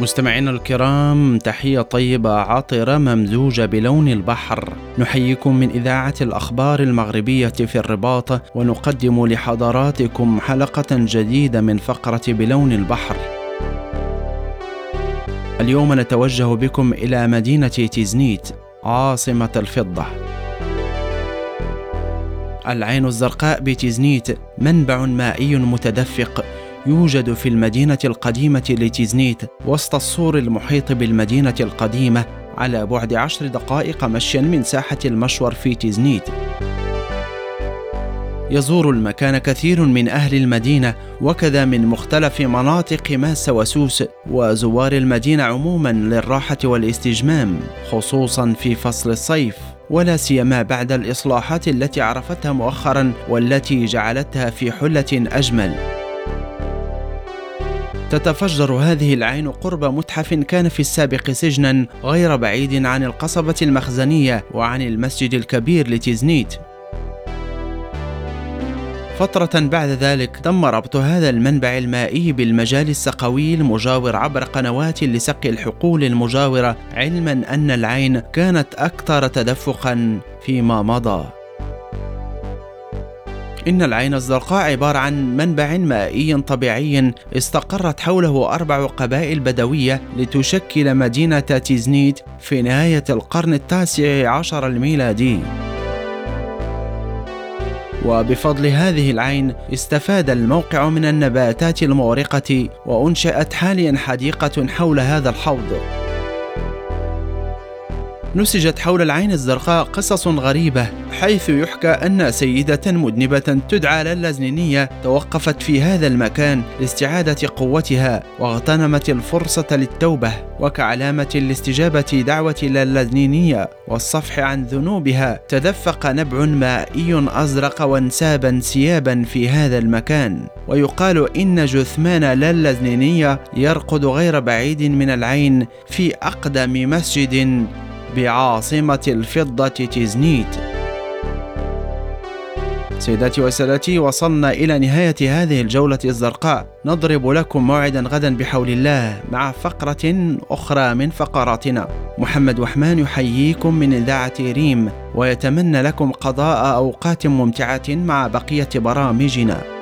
مستمعينا الكرام تحية طيبة عطرة ممزوجة بلون البحر. نحييكم من إذاعة الأخبار المغربية في الرباط ونقدم لحضراتكم حلقة جديدة من فقرة بلون البحر. اليوم نتوجه بكم إلى مدينة تيزنيت عاصمة الفضة. العين الزرقاء بتيزنيت منبع مائي متدفق يوجد في المدينة القديمة لتيزنيت وسط السور المحيط بالمدينة القديمة على بعد عشر دقائق مشيا من ساحة المشور في تيزنيت. يزور المكان كثير من أهل المدينة وكذا من مختلف مناطق ماس وسوس وزوار المدينة عموما للراحة والاستجمام خصوصا في فصل الصيف ولا سيما بعد الإصلاحات التي عرفتها مؤخرا والتي جعلتها في حلة أجمل. تتفجر هذه العين قرب متحف كان في السابق سجنا غير بعيد عن القصبة المخزنية وعن المسجد الكبير لتيزنيت. فترة بعد ذلك تم ربط هذا المنبع المائي بالمجال السقوي المجاور عبر قنوات لسقي الحقول المجاورة علما أن العين كانت أكثر تدفقا فيما مضى. إن العين الزرقاء عبارة عن منبع مائي طبيعي استقرت حوله أربع قبائل بدوية لتشكل مدينة تيزنيت في نهاية القرن التاسع عشر الميلادي. وبفضل هذه العين استفاد الموقع من النباتات المورقة وأنشأت حاليا حديقة حول هذا الحوض. نسجت حول العين الزرقاء قصص غريبة حيث يحكى أن سيدة مذنبة تدعى للزنينية توقفت في هذا المكان لاستعادة قوتها واغتنمت الفرصة للتوبة وكعلامة لاستجابة دعوة للزنينية والصفح عن ذنوبها. تدفق نبع مائي أزرق وانساب انسيابا في هذا المكان ويقال إن جثمان للزنينية يرقد غير بعيد من العين في أقدم مسجد بعاصمة الفضة تيزنيت. سيداتي وسادتي وصلنا إلى نهاية هذه الجولة الزرقاء. نضرب لكم موعدا غدا بحول الله مع فقرة أخرى من فقراتنا. محمد وحمان يحييكم من إذاعة ريم ويتمنى لكم قضاء أوقات ممتعة مع بقية برامجنا.